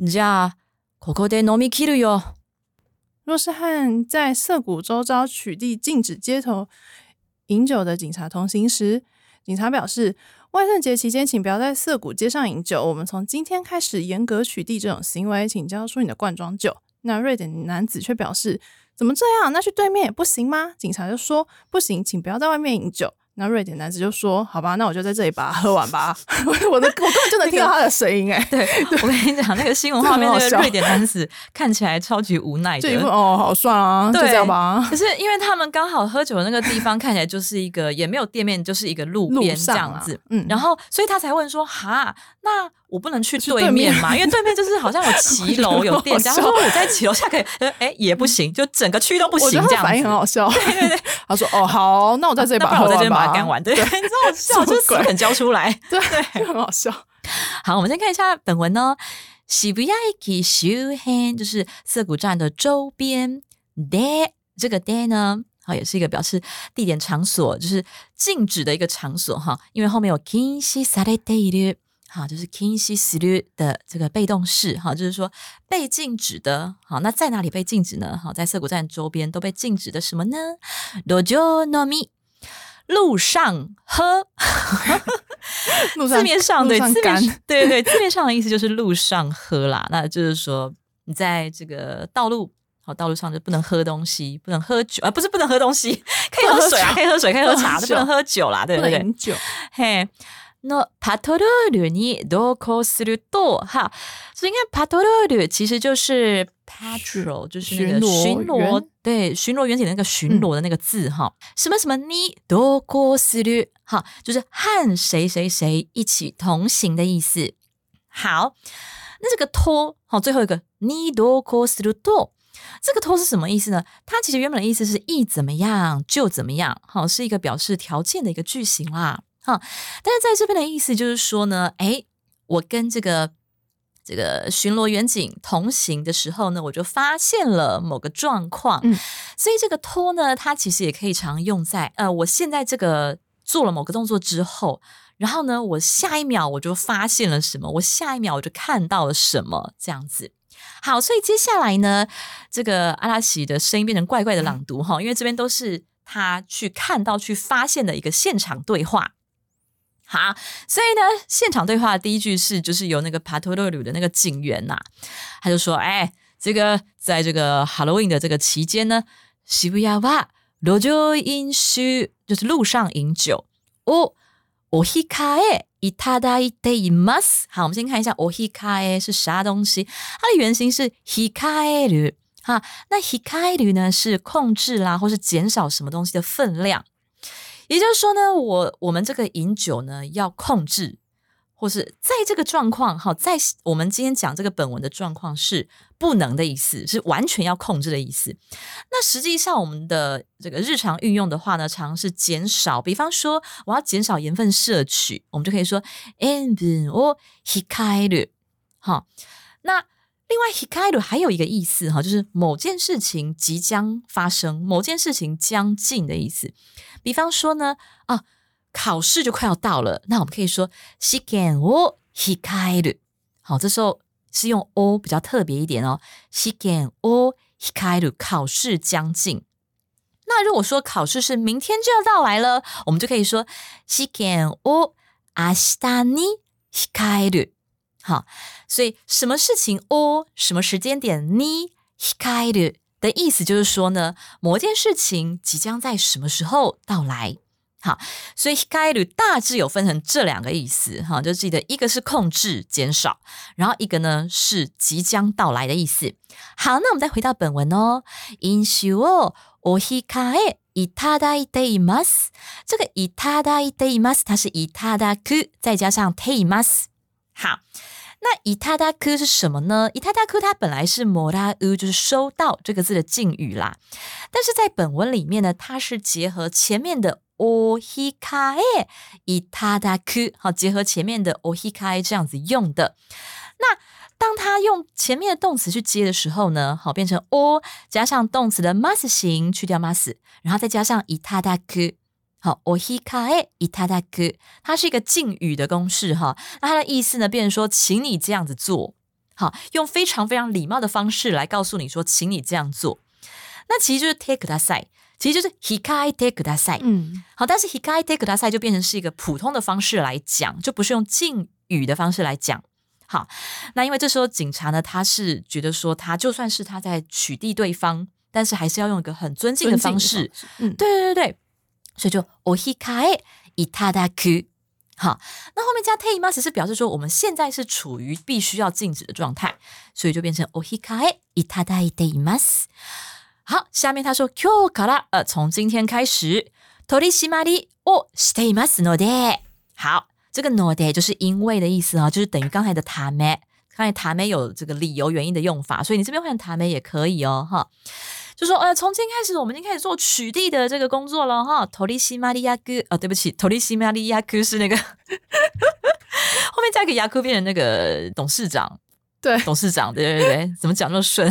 じゃあ、ここで飲み切るよ。若是和在涩谷周遭取缔禁止街头饮酒的警察同行时，警察表示，万圣节期间请不要在涩谷街上饮酒。我们从今天开始严格取缔这种行为，请交出你的罐装酒。那瑞典男子却表示，怎么这样？那去对面也不行吗？警察就说，不行，请不要在外面饮酒。 那瑞典男子就说：“好吧，那我就在这里把它喝完吧。我的我根本就能听到他的声音、哎，对，我跟你讲，那个新闻画面，那个瑞典男子看起来超级无奈的。哦，好算啊，就对这样吧。可是因为他们刚好喝酒的那个地方看起来就是一个也没有店面，就是一个路路边这样子，嗯然后所以他才问说：哈，那我不能去去对对面面嘛？因为对面就是好像有骑楼有店家，他好笑说我在骑楼下可以，呃哎也不行，就整个区都不我行这样觉得他反应很子。好笑。对对对，他说：“哦，好，那我在这里把它喝那不然我在这边把完吧。它干完，对，你知道我笑，就是死什么鬼肯交出来。对对，很好笑。好，我们先看一下本文呢。渋谷駅周辺就是涩谷站的周边。で这个で呢，好，也是一个表示地点场所，就是禁止的一个场所哈。因为后面有禁止されている， 好，就是禁止する的这个被动式，哈，就是说被禁止的。好，那在哪里被禁止呢？好，在涩谷站周边都被禁止的什么呢？路上飲み。路上喝，路上字面上对路上干字面上对对对，字面上的意思就是路上喝啦，那就是说你在这个道路。好，道路上就不能喝东西，不能喝酒啊，不是不能喝东西，可以喝水啊，可以喝水，可以喝茶，不能喝就不能喝酒啦，对不不对？能饮酒。嘿， 那パトロールに同行すると，哈，所以应该パトロール其实就是 patrol，就是那个巡巡逻逻员，对，巡逻员体的那个巡逻的那个字哈、什么什么你同行する，哈，就是和谁谁谁一起同行的意思。好，那这个托，好，最后一个你同行すると。这个托是什么意思呢？它其实原本的意思是意怎么样就怎么样，好，是一个表示条件的一个句型啦， 哈。但是在这边的意思就是说呢，哎，我跟这个这个巡逻员警同行的时候呢，我就发现了某个状况，嗯所以这个托呢，它其实也可以常用在呃，我现在这个做了某个动作之后。然后呢，我下一秒我就发现了什么，我下一秒我就看到了什么，这样子。好，所以接下来呢，这个阿拉喜的声音变成怪怪的朗读哈，因为这边都是他去看到、去发现的一个现场对话。好，所以呢，现场对话的第一句是，就是由那个帕托洛鲁的那个警员呐、他就说：“哎，这个在这个 Halloween 的这个期间呢，渋谷は路上飲酒，就是路上饮酒。哦， おひかえいただいています。好，我们先看一下おひかえ是啥东西，它的原型是ひかえる。哈，那ひかえる呢是控制啦，或是减少什么东西的分量。 也就是说呢，我我们这个饮酒呢要控制，或是在这个状况，哈，在我们今天讲这个本文的状况是不能的意思，是完全要控制的意思。那实际上我们的这个日常运用的话呢，常是减少，比方说我要减少盐分摄取，我们就可以说塩分を控える。哈，那 另外 hikaru 还有一个意思哈，就是某件事情即将发生，某件事情将近的意思。比方说呢，啊，考试就快要到了，那我们可以说試験を控える。好，这时候是用 o 比较特别一点哦，試験を控える，考试将近。那如果说考试是明天就要到来了，我们就可以说試験を明日に控える。 好，所以什么事情哦，什么时间点你控える的意思就是说呢，某件事情即将在什么时候到来。好，所以控える大致有分成这两个意思哈，就记得一个是控制减少，然后一个呢是即将到来的意思。好，那我们再回到本文哦，飲酒をお控えいただいています。这个いただいています，它是いただく再加上ています。 好。那伊塔达科是什么呢？伊塔达科它本来是摩拉乌，就是收到这个字的敬语啦。但是在本文里面呢，它是结合前面的おひかえ伊塔达科，好，结合前面的おひかえ这样子用的。那当它用前面的动词去接的时候呢，好，变成 o 加上动词的 mas 形，去掉 mas，然后再加上伊塔达科。 好，おひかえいただく，它是一个敬语的公式哈。那它的意思呢，变成说，请你这样子做。好，用非常非常礼貌的方式来告诉你说，请你这样做。那其实就是 take 大赛，其实就是 hikai take 大赛。嗯，好，但是 hikai take 大赛就变成是一个普通的方式来讲，就不是用敬语的方式来讲。好，那因为这时候警察呢，他是觉得说，他就算是他在取缔对方，但是还是要用一个很尊敬的方式。嗯，对对对对。 所以就お控えいただく，好，那后面加 te mas 是表示说我们现在是处于必须要禁止的状态，所以就变成お控えいただいています。好，下面他说今日から呃，从今天开始取り締まりをしていますので，好，这个ので就是因为的意思啊，就是等于刚才的ため，刚才ため有这个理由原因的用法，所以你这边换成ため也可以哦，哈。 就说呃，从今天开始，我们已经开始做取缔的这个工作了哈。托利西玛利亚哥啊，对不起，托利西玛利亚哥是那个 后面加个牙科变成那个董事长，对，董事长，对对对，怎么讲那么顺？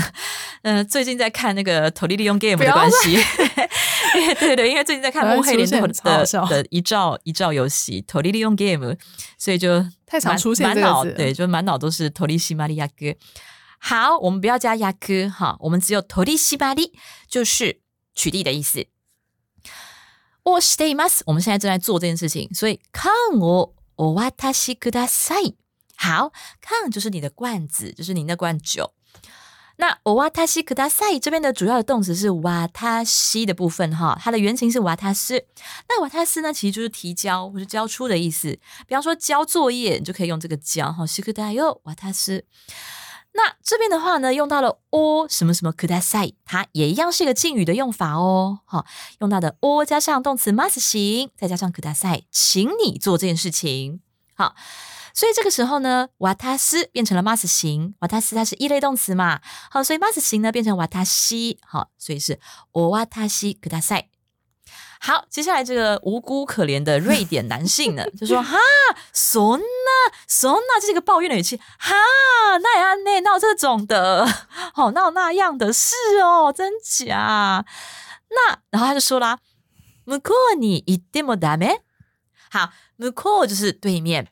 嗯、呃，最近在看那个托利利用 game 的关系，对对对，因为最近在看幕黑联的的的一兆一兆游戏托利利用 game，所以就太常出现满脑对，就满脑都是托利西玛利亚哥。好，我们不要加牙科哈，我们只有取り締まり，就是取缔的意思。我しています，我们现在正在做这件事情，所以缶をお渡しください。好，缶就是你的罐子，就是你那罐酒。那お渡しください这边的主要的动词是渡し的部分哈，它的原型是渡す。那渡す呢，其实就是提交或是交出的意思。比方说交作业，你就可以用这个交哈，しくだよ渡す。 那这边的话呢，用到了 o 什么什么 could I say，它也一样是一个敬语的用法哦。好，用到的 o 加上动词 must 形，再加上 could I say，请你做这件事情。好，所以这个时候呢，瓦塔斯变成了 must 形，瓦塔斯它是一类动词嘛。好，所以 must 形呢变成瓦塔西，好，所以是我瓦塔西 could I say。好，接下来这个无辜可怜的瑞典男性呢，就说：“哈，そんなそんな，这是一个抱怨的语气。哈，那样那闹这种的，好闹那样的事哦，真假？那然后他就说啦，向こうに行ってもダメ。好，向こう就是对面，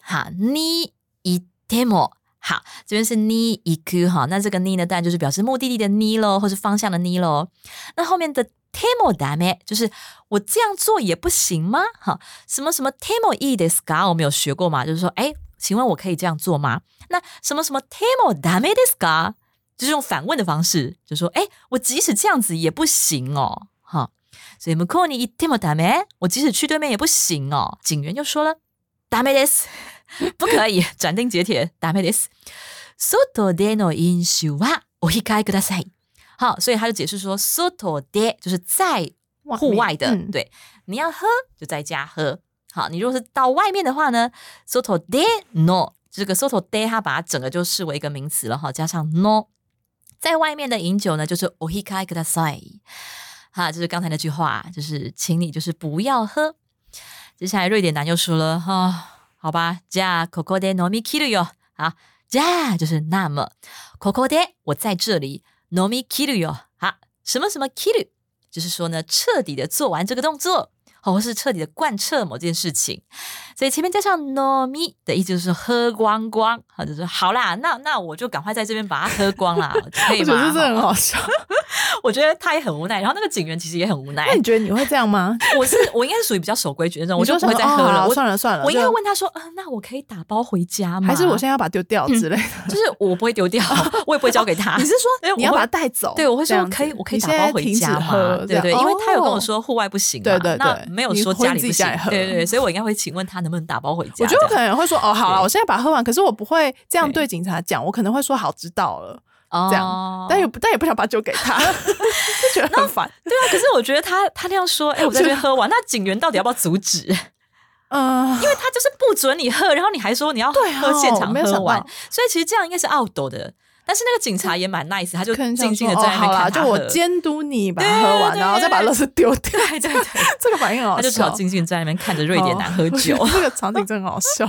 好，に行っても。”好，这边是に行く哈，那这个に呢，当然就是表示目的地的に喽，或是方向的に喽。那后面的 temo ダメ就是我这样做也不行吗？哈，什么什么 temo いいですか？我们有学过吗？就是说，哎，请问我可以这样做吗？那什么什么 temo ダメですか？就是用反问的方式，就说，哎，我即使这样子也不行哦，哈。 所以向こうに行ってもダメ，我即使去对面也不行哦。警员就说了，ダメです，不可以，斩钉截铁，ダメです。外での飲酒はお控えください。 好，所以他就解释说，外で就是在户外的，嗯对，你要喝就在家喝。好，你如果是到外面的话呢，soto de no，这个 soto de 它把它整个就视为一个名词了哈，加上 no，在外面的饮酒呢就是 ohikai kudasai，哈，就是刚才那句话，就是请你就是不要喝。接下来瑞典男又说了哈、好吧，じゃあここで飲み切るよ。好，じゃあ就是那么，ここで我在这里 飲み切るよ。好，什么什么 kill，就是说呢，彻底的做完这个动作。哦，或是彻底的贯彻某件事情，所以前面加上 no mi 的意思就是喝光光，好，就是好啦，那那我就赶快在这边把它喝光啦，可以我觉吗？得这很好笑。 我觉得他也很无奈，然后那个警员其实也很无奈那。你觉得你会这样吗？我是我应该是属于比较守规矩的那种，我就不会再喝了。哦我算了算了，我应该就问他说，呃，那我可以打包回家吗？还是我现在要把它丢掉之类的？就是我不会丢掉，我也不会交给他。你是说你要把它会带走？对，我会说可以，我可以你打包回家对对，因为他有跟我哦说户外不行嘛，对对那对没有说家里不行对对对，所以我应该会请问他能不能打包回家。我觉得我可能会说哦，好了，我现在把它喝完，可是我不会这样对对警察讲，我可能会说好，知道了，哦这样但也不但也不想把酒给他，就觉得很烦。对啊，可是我觉得他他那样说，哎，我在这边喝完，那警员到底要不要阻止？嗯，因为他就是不准你喝，然后你还说你要喝现场没有喝完到，所以其实这样应该是 out 的。但是那个警察也蛮 nice，他就静静的在那边好啦，看他喝。就我监督你把它喝完，然后再把垃圾丢掉。对对对，这个反应很好他就只好笑。静静地在那边看着瑞典男喝酒。哦 这个场景真好笑。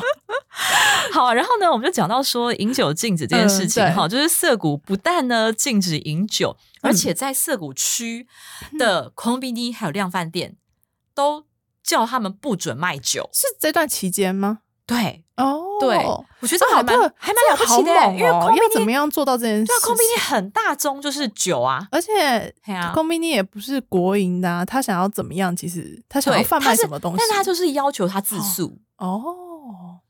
好，然后呢，我们就讲到说饮酒禁止这件事情哈、就是涩谷不但呢禁止饮酒，而且在涩谷区的空宾尼还有量贩店都叫他们不准卖酒。是这段期间吗？对，哦，对我觉得这还蛮、还蛮了不起的，因为哦要怎么样做到这件事对？空宾尼很大宗就是酒啊，而且。空宾尼也不是国营的、啊，他想要怎么样？其实他想要对，贩卖什么东西？但他就是要求他自诉，哦，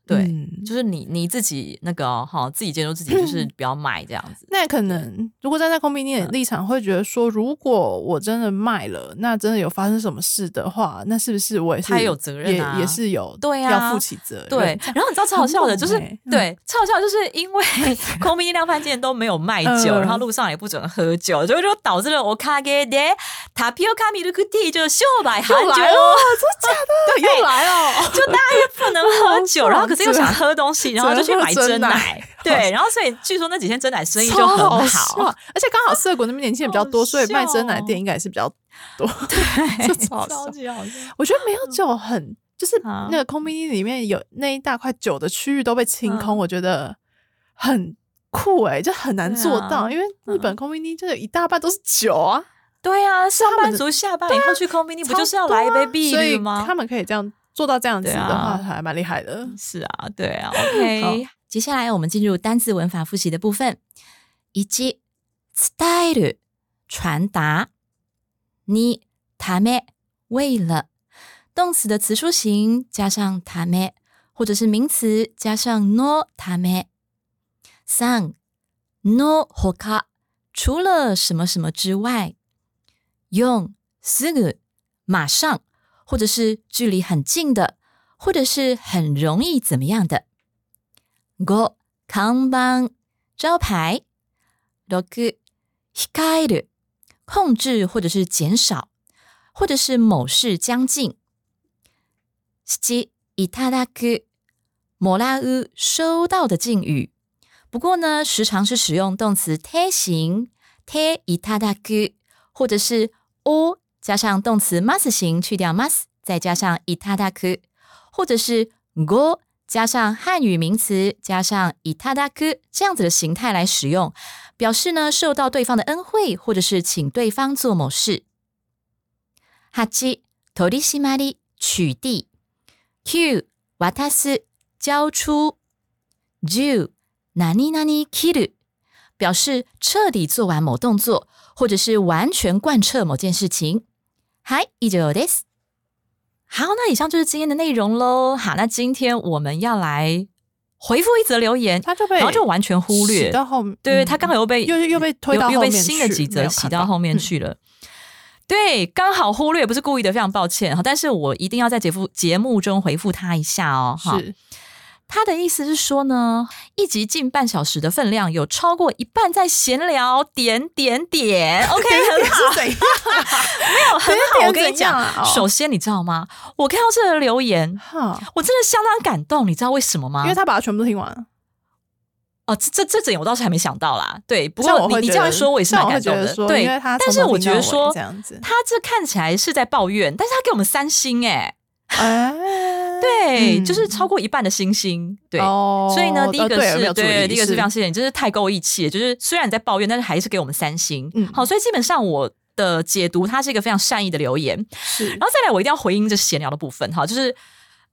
对嗯就是你你自己那个哦哈、自己监督自己，就是 不要卖这样子。那可能如果站在空宾尼的立场，会觉得说，如果我真的卖了，那真的有发生什么事的话，那是不是我也是他也有责任啊也也是有对啊要负起责任。对，然后你知道超好笑的，就是、对超好笑，就是因为 空宾量贩店都没有卖酒，嗯然后路上也不准喝酒，所以就导致了我卡给的塔皮欧卡米鲁克蒂就是秀百含酒，又来了，真的假的？又来了，就大家又不能喝酒，然后可是又想喝东西，然后就去买真真奶奶，对，然后所以据说那几天真奶生意就超很好好，而且刚好涩谷那边年轻人比较多，所以卖真奶笑店应该也是比较多。对，这超级好笑。我觉得没有酒很，就是啊那个空宾里面有那一大块酒的区域都被清空，嗯我觉得很酷哎、就很难做到，啊因为日本空宾尼就有一大半都是酒啊，对啊，上班族下班以后去空冰，你不就是要来一杯碧绿吗？他们可以这样做到这样子的对啊话，还蛮厉害的。是啊，对啊，OK。接下来我们进入单字文法复习的部分。一、伝える传达，你ため为了动词的词书形加上ため，或者是名词加上のため。三のほか除了什么什么之外。用すぐ马上， 或者是距离很近的，或者是很容易怎么样的。五看板招牌。六控える控制或者是减少，或者是某事将近。七いただくもらう收到的敬语。不过呢，时常是使用动词贴形贴いただく，或者是 o 加上动词 mas 形去掉 mas，再加上いただく，或者是 go 加上汉语名詞加上いただく这样子的形态来使用，表示呢受到对方的恩惠，或者是请对方做某事。八取締り取缔。九渡す交出。十何々切る表示彻底做完某动作，或者是完全贯彻某件事情。 はい、以上です。好，那以上就是今天的内容喽。好，那今天我们要来回复一则留言，他就被然后就完全忽略洗到后面，对，嗯他刚好又被又又被推到又又被后面去新的几则没有看到洗到后面嗯去了。 对，刚好忽略，不是故意的，非常抱歉哈。但是我一定要在节目节目中回复他一下哦。哈，是 他的意思是说呢，一集近半小时的分量，有超过一半在闲聊，点 点点。OK，很好，是怎样？没有很好。我跟你讲，首先你知道吗？我看到这个留言，哈，我真的相当感动。你知道为什么吗？因为他把它全部都听完了。哦，这这这点我倒是还没想到啦。对，不像过你你这样说，我也是蛮感动的。对，但是我觉得说这样子他这看起来是在抱怨，但是他给我们三星哎、哎，对，嗯就是超过一半的星星，对。哦所以呢，第一个是对，第一个是是非常谢谢你，就是太够义气了。就是虽然你在抱怨，但是还是给我们三星。嗯好，所以基本上我的解读，它是一个非常善意的留言。是然后再来，我一定要回应这闲聊的部分哈，就是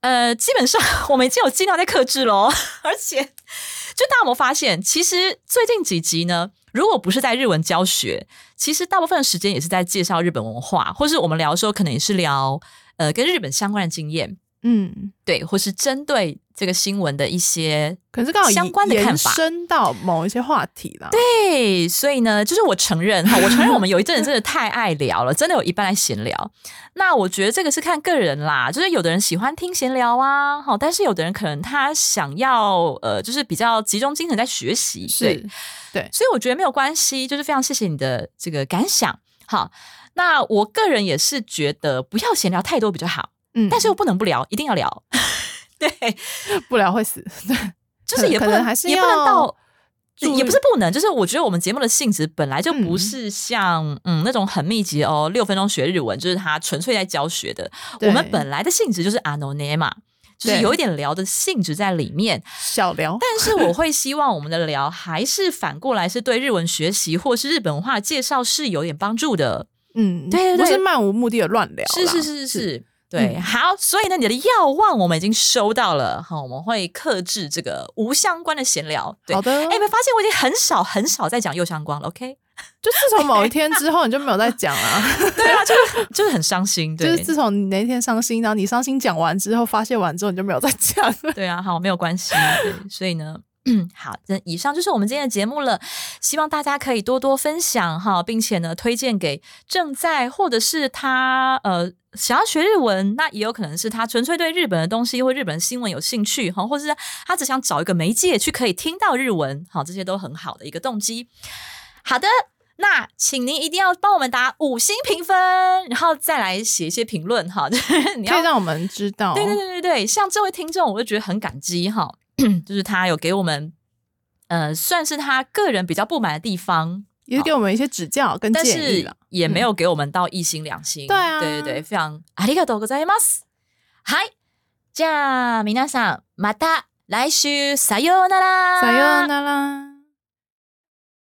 呃，基本上我们已经有尽量在克制喽，而且就大家有没有发现，其实最近几集呢，如果不是在日文教学，其实大部分的时间也是在介绍日本文化，或是我们聊的时候，可能也是聊呃跟日本相关的经验，嗯，对，或是针对这个新闻的一些可是刚好相关的看延法伸到某一些话题了。对，所以呢，就是我承认哈，我承认我们有一阵子真的 太爱聊了，真的有一半在闲聊。那我觉得这个是看个人啦，就是有的人喜欢听闲聊啊，好，但是有的人可能他想要呃，就是比较集中精神在学习，对是，对，所以我觉得没有关系，就是非常谢谢你的这个感想。好，那我个人也是觉得不要闲聊太多比较好，嗯，但是又不能不聊，一定要聊。对，不聊会死。对，就是也不能能还是也不能要到。也不是不能，就是我觉得我们节目的性质本来就不嗯是像嗯那种很密集哦，六分钟学日文，就是他纯粹在教学的。我们本来的性质就是 anone 嘛，就是有一点聊的性质在里面。小聊，但是我会希望我们的聊还是反过来是对日文学习或是日本文化介绍是有点帮助的。嗯，对对对不是漫无目的的乱聊。是是是是是。对，嗯好，所以呢，你的药望我们已经收到了，好，我们会克制这个无相关的闲聊。对，好的。哎，有没有发现我已经很少很少在讲右相关了？OK，就自从某一天之后，你就没有再讲了。对啊，就是就是很伤心，对，就是自从你那天伤心，然后你伤心讲完之后，发泄完之后，你就没有再讲了。对啊，好，没有关系，对，所以呢。好，这以上就是我们今天的节目了。希望大家可以多多分享哈，并且呢，推荐给正在或者是他呃想要学日文，那也有可能是他纯粹对日本的东西或日本新闻有兴趣哈，或者是他只想找一个媒介去可以听到日文，好，这些都很好的一个动机。好的。那请您一定要帮我们打五星评分，然后再来写一些评论哈，就 是你要可以让我们知道。对对对对对，像这位听众，我就觉得很感激哈，就是他有给我们，呃，算是他个人比较不满的地方，也是给我们一些指教跟但是建议了。也没有给我们到一星两星。对啊对对对，非常ありがとうございます。はい、じゃあ皆さんまた来週さようなら。さようなら。